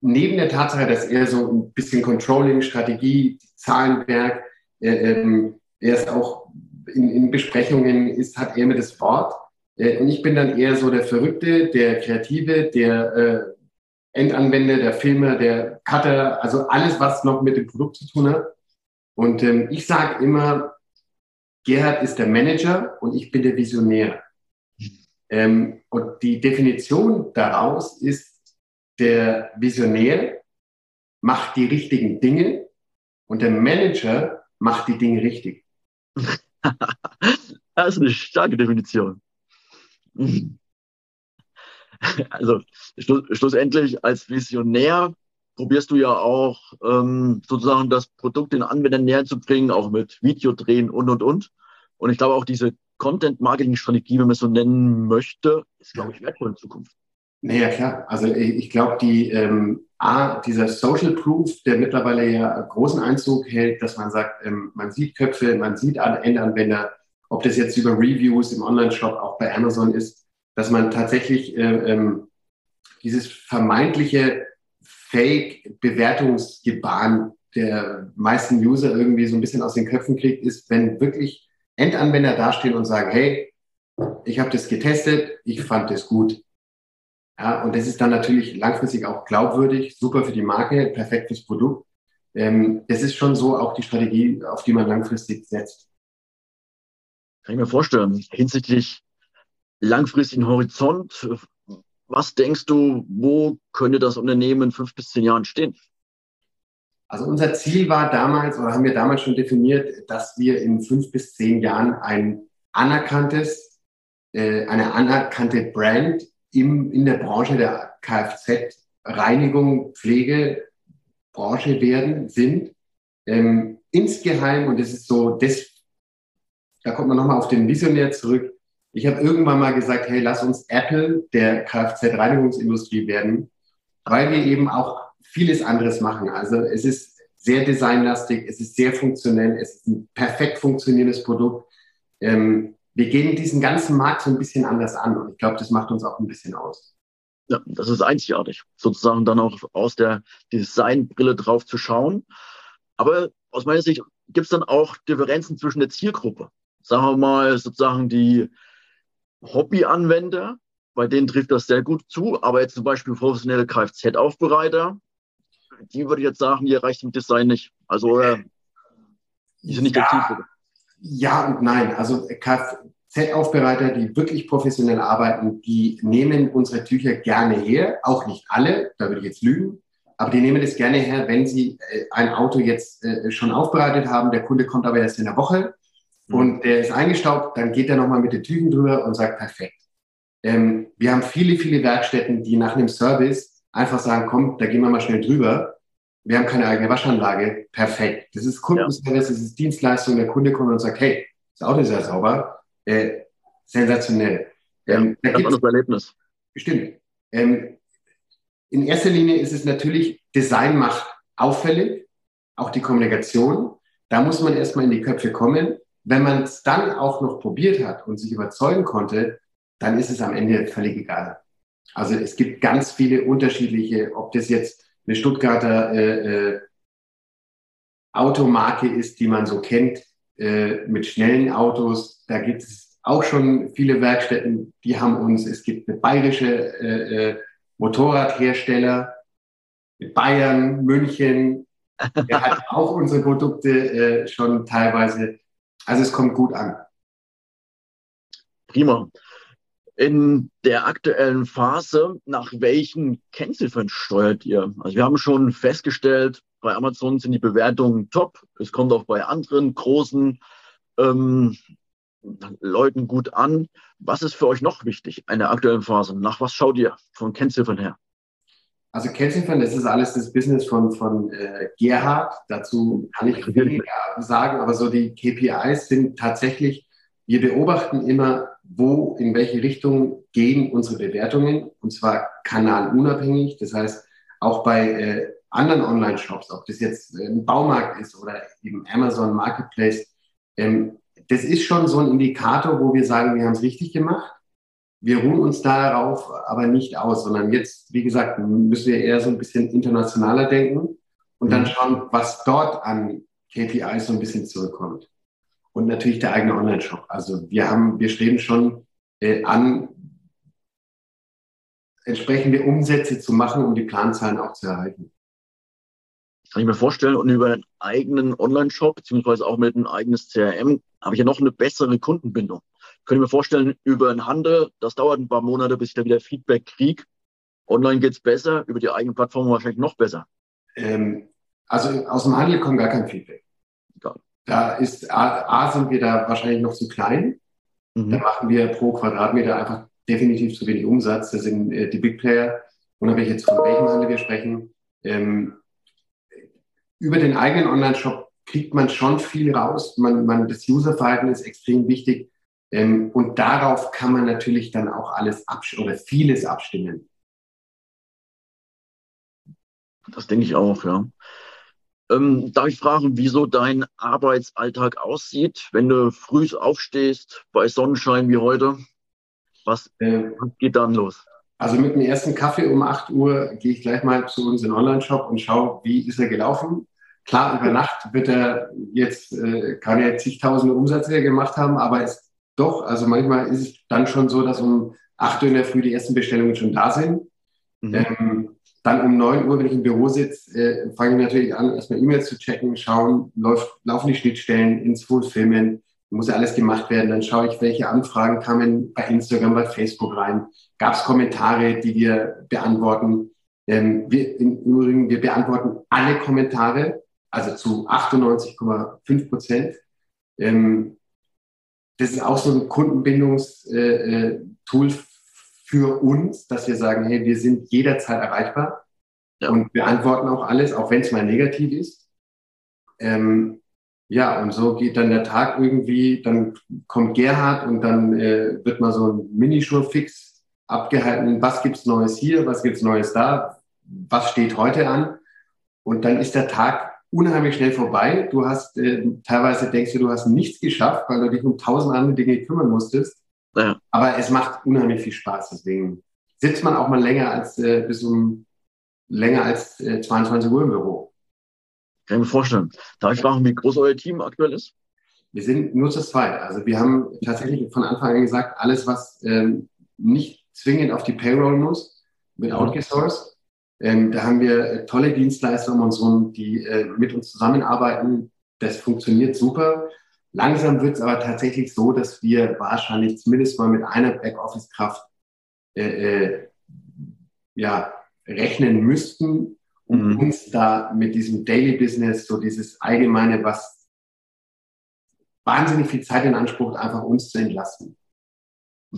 neben der Tatsache, dass er so ein bisschen Controlling, Strategie, Zahlenwerk, äh, ähm, er ist auch in, in, Besprechungen ist, hat er mir das Wort. Äh, und ich bin dann eher so der Verrückte, der Kreative, der äh, Endanwender, der Filmer, der Cutter, also alles, was noch mit dem Produkt zu tun hat. Und ähm, ich sage immer, Gerhard ist der Manager und ich bin der Visionär. Ähm, und die Definition daraus ist, der Visionär macht die richtigen Dinge und der Manager macht die Dinge richtig. das ist eine starke Definition. Also schlussendlich als Visionär probierst du ja auch ähm, sozusagen das Produkt den Anwendern näher zu bringen, auch mit Videodrehen und und und. Und ich glaube auch diese Content-Marketing-Strategie, wenn man es so nennen möchte, ist, glaube ich, wertvoll in Zukunft. Naja, klar. Also ich glaube, die ähm, A, dieser Social Proof, der mittlerweile ja großen Einzug hält, dass man sagt, ähm, man sieht Köpfe, man sieht Endanwender, ob das jetzt über Reviews im Online-Shop auch bei Amazon ist, dass man tatsächlich äh, ähm, dieses vermeintliche Fake-Bewertungsgebaren der meisten User irgendwie so ein bisschen aus den Köpfen kriegt, ist, wenn wirklich Endanwender dastehen und sagen, hey, ich habe das getestet, ich fand das gut. Ja, und das ist dann natürlich langfristig auch glaubwürdig, super für die Marke, perfekt fürs Produkt. Ähm, das ist schon so auch die Strategie, auf die man langfristig setzt. Kann ich mir vorstellen. Hinsichtlich langfristigen Horizont, was denkst du, wo könnte das Unternehmen in fünf bis zehn Jahren stehen? Also unser Ziel war damals, oder haben wir damals schon definiert, dass wir in fünf bis zehn Jahren ein anerkanntes, äh, eine anerkannte Brand im, in der Branche der Kfz-Reinigung, Pflege, Branche werden, sind. Ähm, insgeheim, und das ist so, das, da kommt man nochmal auf den Visionär zurück. Ich habe irgendwann mal gesagt, hey, lass uns Apple der Kfz-Reinigungsindustrie werden, weil wir eben auch vieles anderes machen. Also es ist sehr designlastig, es ist sehr funktionell, es ist ein perfekt funktionierendes Produkt. Ähm, wir gehen diesen ganzen Markt so ein bisschen anders an und ich glaube, das macht uns auch ein bisschen aus. Ja, das ist einzigartig, sozusagen dann auch aus der Designbrille drauf zu schauen. Aber aus meiner Sicht gibt es dann auch Differenzen zwischen der Zielgruppe. Sagen wir mal sozusagen die Hobbyanwender, bei denen trifft das sehr gut zu, aber jetzt zum Beispiel professionelle Kfz-Aufbereiter, die würde ich jetzt sagen, die erreicht im Design nicht. Also äh, die sind nicht ja, der Zielgruppe. Ja und nein. Also Kfz-Aufbereiter, die wirklich professionell arbeiten, die nehmen unsere Tücher gerne her. Auch nicht alle, da würde ich jetzt lügen. Aber die nehmen es gerne her, wenn sie äh, ein Auto jetzt äh, schon aufbereitet haben. Der Kunde kommt aber erst in der Woche. Und der ist eingestaubt. Dann geht er nochmal mit den Tüchen drüber und sagt, perfekt. Ähm, wir haben viele, viele Werkstätten, die nach einem Service einfach sagen, komm, da gehen wir mal schnell drüber. Wir haben keine eigene Waschanlage. Perfekt. Das ist Kundenservice, das ist Dienstleistung. Der Kunde kommt und sagt, hey, das Auto ist ja sauber. Äh, sensationell. Ja, ähm, da ein anderes Erlebnis. Stimmt. Ähm, in erster Linie ist es natürlich, Design macht auffällig, auch die Kommunikation. Da muss man erstmal in die Köpfe kommen. Wenn man es dann auch noch probiert hat und sich überzeugen konnte, dann ist es am Ende völlig egal. Also es gibt ganz viele unterschiedliche, ob das jetzt eine Stuttgarter äh, äh, Automarke ist, die man so kennt, äh, mit schnellen Autos. Da gibt es auch schon viele Werkstätten, die haben uns. Es gibt eine bayerische äh, äh Motorradhersteller, Bayern, München, der hat auch unsere Produkte äh, schon teilweise. Also es kommt gut an. Prima. In der aktuellen Phase, nach welchen Kennziffern steuert ihr? Also wir haben schon festgestellt, bei Amazon sind die Bewertungen top. Es kommt auch bei anderen großen ähm, Leuten gut an. Was ist für euch noch wichtig in der aktuellen Phase? Nach was schaut ihr von Kennziffern her? Also Kennziffern, das ist alles das Business von, von äh, Gerhard. Dazu kann ich weniger sagen, aber so die KPIs sind tatsächlich, wir beobachten immer, wo, in welche Richtung gehen unsere Bewertungen und zwar kanalunabhängig. Das heißt, auch bei äh, anderen Online-Shops, ob das jetzt ein Baumarkt ist oder eben Amazon Marketplace, ähm, das ist schon so ein Indikator, wo wir sagen, wir haben es richtig gemacht wir ruhen uns darauf aber nicht aus, sondern jetzt, wie gesagt, müssen wir eher so ein bisschen internationaler denken und dann mhm. schauen, was dort an KPIs so ein bisschen zurückkommt. Und natürlich der eigene Online-Shop. Also wir haben, wir streben schon äh, an, entsprechende Umsätze zu machen, um die Planzahlen auch zu erhalten. Kann ich mir vorstellen, und über einen eigenen Online-Shop, beziehungsweise auch mit einem eigenes CRM, habe ich ja noch eine bessere Kundenbindung könnte mir vorstellen, über einen Handel, das dauert ein paar Monate, bis ich da wieder Feedback kriege. Online geht es besser, über die eigene Plattform wahrscheinlich noch besser. Ähm, also aus dem Handel kommt gar kein Feedback. Egal. Da ist, A, A, sind wir da wahrscheinlich noch zu klein. Mhm. Da machen wir pro Quadratmeter einfach definitiv zu wenig Umsatz. Das sind äh, die Big Player. Unabhängig jetzt von welchem Handel wir sprechen. Ähm, über den eigenen Online-Shop kriegt man schon viel raus. Man, man, das Userverhalten ist extrem wichtig. Ähm, und darauf kann man natürlich dann auch alles oder vieles abstimmen. Das denke ich auch, ja. Ähm, darf ich fragen, wieso dein Arbeitsalltag aussieht, wenn du früh aufstehst, bei Sonnenschein wie heute? Was, äh, was geht dann los? Also mit dem ersten Kaffee um 8 Uhr gehe ich gleich mal zu unserem Online-Shop und schaue, wie ist er gelaufen. Klar, über Nacht wird er jetzt, äh, kann er zigtausende Umsätze gemacht haben, aber es doch, also manchmal ist es dann schon so, dass um 8 Uhr in der Früh die ersten Bestellungen schon da sind. Mhm. Ähm, dann um 9 Uhr, wenn ich im Büro sitze, äh, fange ich natürlich an, erstmal E-Mails zu checken, schauen, läuft, laufen die Schnittstellen ins Fulfillment, muss ja alles gemacht werden. Dann schaue ich, welche Anfragen kamen bei Instagram, bei Facebook rein. Gab es Kommentare, die wir beantworten? Ähm, wir, im Übrigen, wir beantworten alle Kommentare, also zu 98,5 Prozent. Ähm, das ist auch so ein Kundenbindungstool äh, äh, für uns, dass wir sagen, hey, wir sind jederzeit erreichbar ja. und beantworten auch alles, auch wenn es mal negativ ist. Ähm, ja, und so geht dann der Tag irgendwie, dann kommt Gerhard und dann äh, wird mal so ein Minishow-Fix abgehalten. Was gibt's Neues hier? Was gibt's Neues da? Was steht heute an? Und dann ist der Tag unheimlich schnell vorbei. Du hast äh, teilweise denkst du, du hast nichts geschafft, weil du dich um tausend andere Dinge kümmern musstest. Ja. Aber es macht unheimlich viel Spaß. Deswegen sitzt man auch mal länger als äh, bis um länger als äh, 22 Uhr im Büro. Kann ich mir vorstellen. Darf ich fragen, wie groß euer Team aktuell ist? Wir sind nur zu zweit. Also wir haben tatsächlich von Anfang an gesagt, alles, was ähm, nicht zwingend auf die Payroll muss, wird outgesourced. Ähm, da haben wir äh, tolle Dienstleister um uns herum, die äh, mit uns zusammenarbeiten. Das funktioniert super. Langsam wird es aber tatsächlich so, dass wir wahrscheinlich zumindest mal mit einer Backoffice-Kraft äh, äh, ja, rechnen müssten, um mhm. uns da mit diesem Daily Business, so dieses Allgemeine, was wahnsinnig viel Zeit in Anspruch, einfach uns zu entlasten.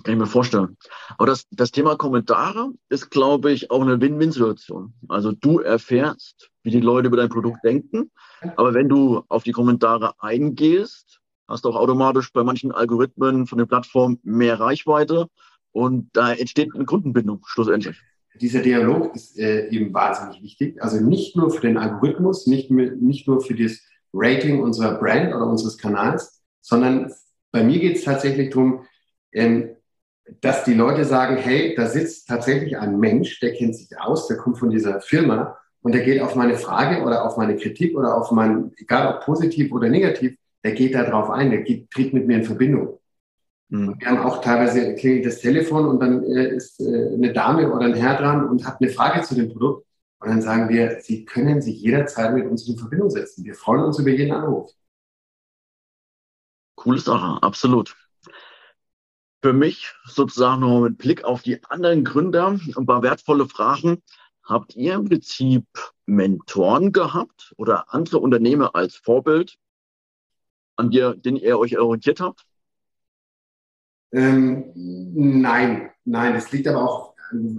Kann ich mir vorstellen. Aber das, das Thema Kommentare ist, glaube ich, auch eine Win-Win-Situation. Also du erfährst, wie die Leute über dein Produkt denken. Aber wenn du auf die Kommentare eingehst, hast du auch automatisch bei manchen Algorithmen von den Plattformen mehr Reichweite und da entsteht eine Kundenbindung schlussendlich. Dieser Dialog ist äh, eben wahnsinnig wichtig. Also nicht nur für den Algorithmus, nicht, nicht nur für das Rating unserer Brand oder unseres Kanals, sondern bei mir geht es tatsächlich darum, ähm, dass die Leute sagen, hey, da sitzt tatsächlich ein Mensch, der kennt sich aus, der kommt von dieser Firma und der geht auf meine Frage oder auf meine Kritik oder auf mein, egal ob positiv oder negativ, der geht da drauf ein, der geht, tritt mit mir in Verbindung. Mhm. Wir haben auch teilweise klingelt das Telefon und dann äh, ist äh, eine Dame oder ein Herr dran und hat eine Frage zu dem Produkt. Und dann sagen wir, Sie können sich jederzeit mit uns in Verbindung setzen. Wir freuen uns über jeden Anruf. Coole Sache, absolut. Für mich sozusagen noch mit Blick auf die anderen Gründer ein paar wertvolle Fragen. Habt ihr im Prinzip Mentoren gehabt oder andere Unternehmer als Vorbild, an der, denen ihr euch orientiert habt? Ähm, nein, nein, es liegt aber auch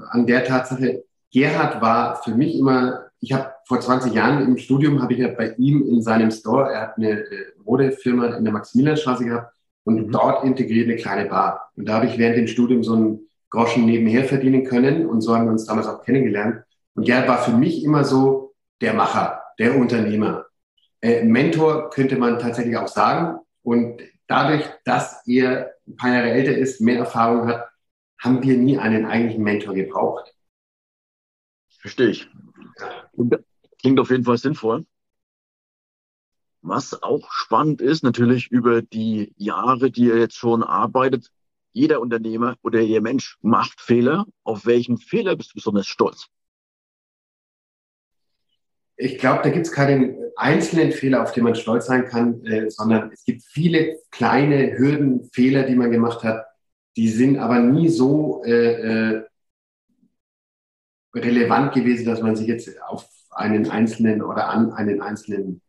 an der Tatsache, Gerhard war für mich immer, ich habe vor 20 Jahren im Studium, habe ich ja bei ihm in seinem Store, er hat eine äh, Modefirma in der Maximilianstraße gehabt und mhm. dort integriert eine kleine Bar. Und da habe ich während dem Studium so einen Groschen nebenher verdienen können und so haben wir uns damals auch kennengelernt. Und Gerhard war für mich immer so der Macher, der Unternehmer. Äh, Mentor könnte man tatsächlich auch sagen. Und dadurch, dass er ein paar Jahre älter ist, mehr Erfahrung hat, haben wir nie einen eigentlichen Mentor gebraucht. Verstehe ich. Klingt auf jeden Fall sinnvoll. Was auch spannend ist, natürlich über die Jahre, die ihr jetzt schon arbeitet, jeder Unternehmer oder jeder Mensch macht Fehler. Auf welchen Fehler bist du besonders stolz? Ich glaube, da gibt es keinen einzelnen Fehler, auf den man stolz sein kann, äh, sondern es gibt viele kleine Hürden, Fehler, die man gemacht hat, die sind aber nie so äh, äh, relevant gewesen, dass man sich jetzt auf einen einzelnen oder an einen einzelnen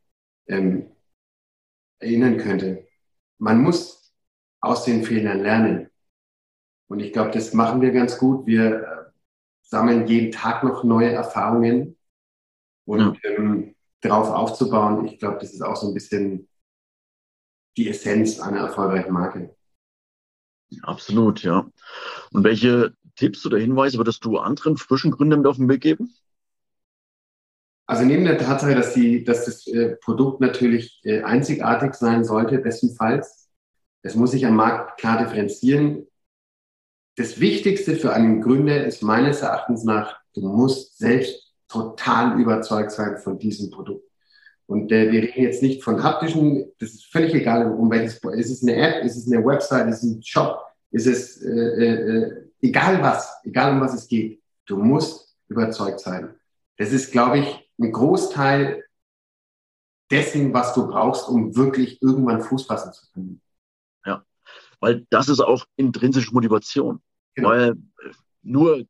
ähm, erinnern könnte. Man muss aus den Fehlern lernen. Und ich glaube, das machen wir ganz gut. Wir äh, sammeln jeden Tag noch neue Erfahrungen und ja. ähm, darauf aufzubauen. Ich glaube, das ist auch so ein bisschen die Essenz einer erfolgreichen Marke. Absolut, ja. Und welche Tipps oder Hinweise würdest du anderen frischen Gründern mit auf den Weg geben? Also neben der Tatsache, dass, die, dass das äh, Produkt natürlich äh, einzigartig sein sollte, bestenfalls, es muss sich am Markt klar differenzieren. Das Wichtigste für einen Gründer ist meines Erachtens nach, du musst selbst total überzeugt sein von diesem Produkt. Und äh, wir reden jetzt nicht von haptischen, das ist völlig egal, um welches, ist es eine App, ist es eine Website, ist es ein Shop, ist es äh, äh, egal was, egal um was es geht, du musst überzeugt sein. Das ist, glaube ich, ein Großteil dessen, was du brauchst, um wirklich irgendwann Fuß fassen zu können. Ja, weil das ist auch intrinsische Motivation. Genau. Weil äh, nur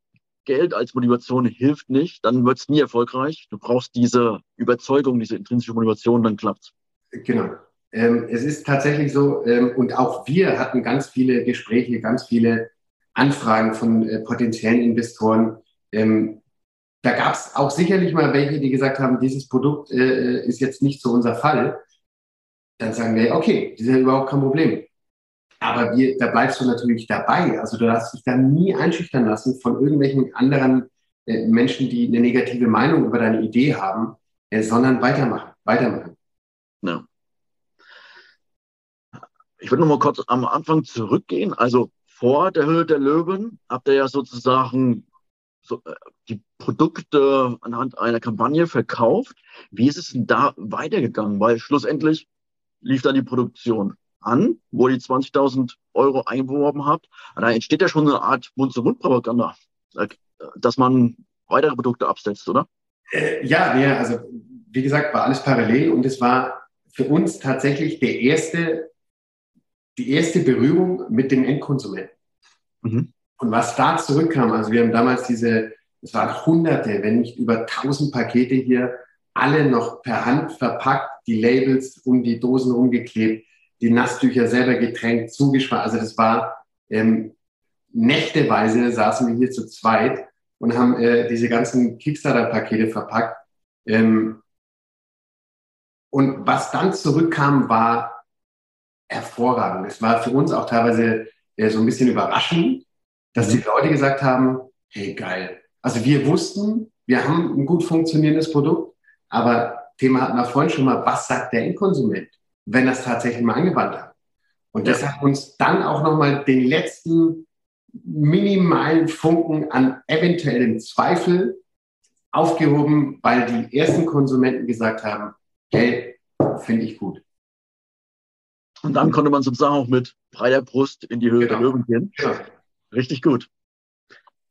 Geld als Motivation hilft nicht, dann wird es nie erfolgreich. Du brauchst diese Überzeugung, diese intrinsische Motivation, dann klappt es. Genau. Ähm, es ist tatsächlich so, ähm, und auch wir hatten ganz viele Gespräche, ganz viele Anfragen von äh, potenziellen Investoren. Ähm, da gab es auch sicherlich mal welche, die gesagt haben, dieses Produkt äh, ist jetzt nicht so unser Fall. Dann sagen wir, okay, das ist ja überhaupt kein Problem. Aber wir, da bleibst du natürlich dabei. Also du darfst dich da nie einschüchtern lassen von irgendwelchen anderen äh, Menschen, die eine negative Meinung über deine Idee haben, äh, sondern weitermachen, weitermachen. Ja. Ich würde noch mal kurz am Anfang zurückgehen. Also vor der Höhle der Löwen habt ihr ja sozusagen so, äh, die Produkte anhand einer Kampagne verkauft. Wie ist es denn da weitergegangen? Weil schlussendlich lief dann die Produktion an, wo ihr die 20.000 Euro eingeworben habt. Da entsteht ja schon eine Art Mund-zu-Mund-Propaganda, dass man weitere Produkte absetzt, oder? Äh, ja, ja, also wie gesagt, war alles parallel und es war für uns tatsächlich der erste die erste Berührung mit dem Endkonsumenten. Mhm. Und was da zurückkam, also wir haben damals diese, es waren hunderte, wenn nicht über tausend Pakete hier, alle noch per Hand verpackt, die Labels um die Dosen rumgeklebt, die Nasstücher selber getränkt, zugespannt. Also das war ähm, nächteweise saßen wir hier zu zweit und haben äh, diese ganzen Kickstarter-Pakete verpackt. Ähm, und was dann zurückkam, war hervorragend. Es war für uns auch teilweise äh, so ein bisschen überraschend, dass die. Leute gesagt haben, hey geil. Also wir wussten, wir haben ein gut funktionierendes Produkt, aber Thema hatten wir vorhin schon mal, was sagt der Endkonsument, wenn das tatsächlich mal angewandt hat? Und das hat uns dann auch nochmal den letzten minimalen Funken an eventuellen Zweifel aufgehoben, weil die ersten Konsumenten gesagt haben, hey, finde ich gut. Und dann konnte man sozusagen auch mit breiter Brust in die Höhe genau. der Löwen gehen. Ja. Richtig gut.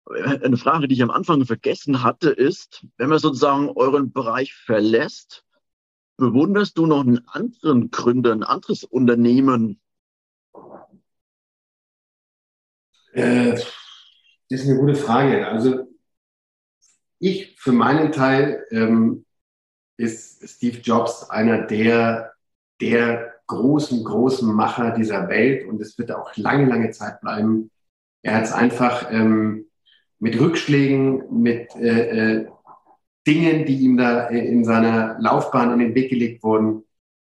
Eine Frage, die ich am Anfang vergessen hatte, ist, wenn man sozusagen euren Bereich verlässt, bewunderst du noch einen anderen Gründer, ein anderes Unternehmen? Äh, das ist eine gute Frage. Also ich für meinen Teil ähm, ist Steve Jobs einer der, der großen, großen Macher dieser Welt und es wird auch lange, lange Zeit bleiben. Er hat es einfach ähm, mit Rückschlägen, mit äh, äh, Dingen, die ihm da äh, in seiner Laufbahn in den Weg gelegt wurden,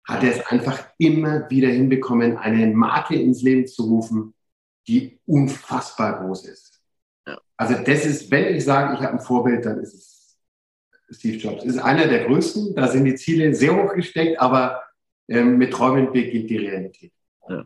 hat er es einfach immer wieder hinbekommen, eine Marke ins Leben zu rufen, die unfassbar groß ist. Ja. Also das ist, wenn ich sage, ich habe ein Vorbild, dann ist es Steve Jobs. Ist einer der größten, da sind die Ziele sehr hoch gesteckt, aber ähm, mit Träumen beginnt die Realität. Ja.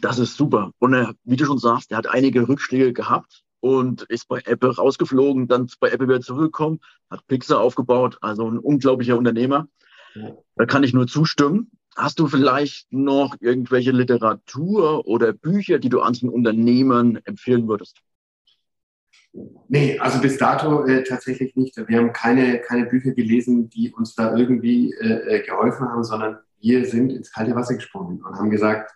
Das ist super. Und er, wie du schon sagst, er hat einige Rückschläge gehabt und ist bei Apple rausgeflogen, dann bei Apple wieder zurückgekommen, hat Pixar aufgebaut, also ein unglaublicher Unternehmer. Ja. Da kann ich nur zustimmen. Hast du vielleicht noch irgendwelche Literatur oder Bücher, die du anderen Unternehmern empfehlen würdest? Nee, also bis dato äh, tatsächlich nicht. Wir haben keine, keine Bücher gelesen, die uns da irgendwie äh, äh, geholfen haben, sondern wir sind ins kalte Wasser gesprungen und haben gesagt,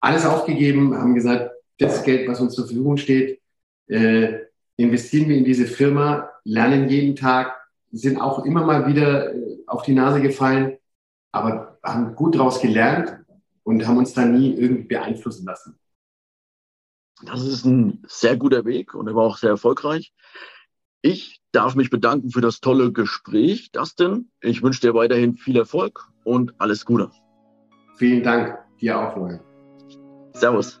alles aufgegeben, haben gesagt, das Geld, was uns zur Verfügung steht, äh, investieren wir in diese Firma, lernen jeden Tag, sind auch immer mal wieder äh, auf die Nase gefallen, aber haben gut daraus gelernt und haben uns da nie irgendwie beeinflussen lassen. Das ist ein sehr guter Weg und er war auch sehr erfolgreich. Ich darf mich bedanken für das tolle Gespräch, Dustin. Ich wünsche dir weiterhin viel Erfolg und alles Gute. Vielen Dank. Dir auch, Florian. Servus.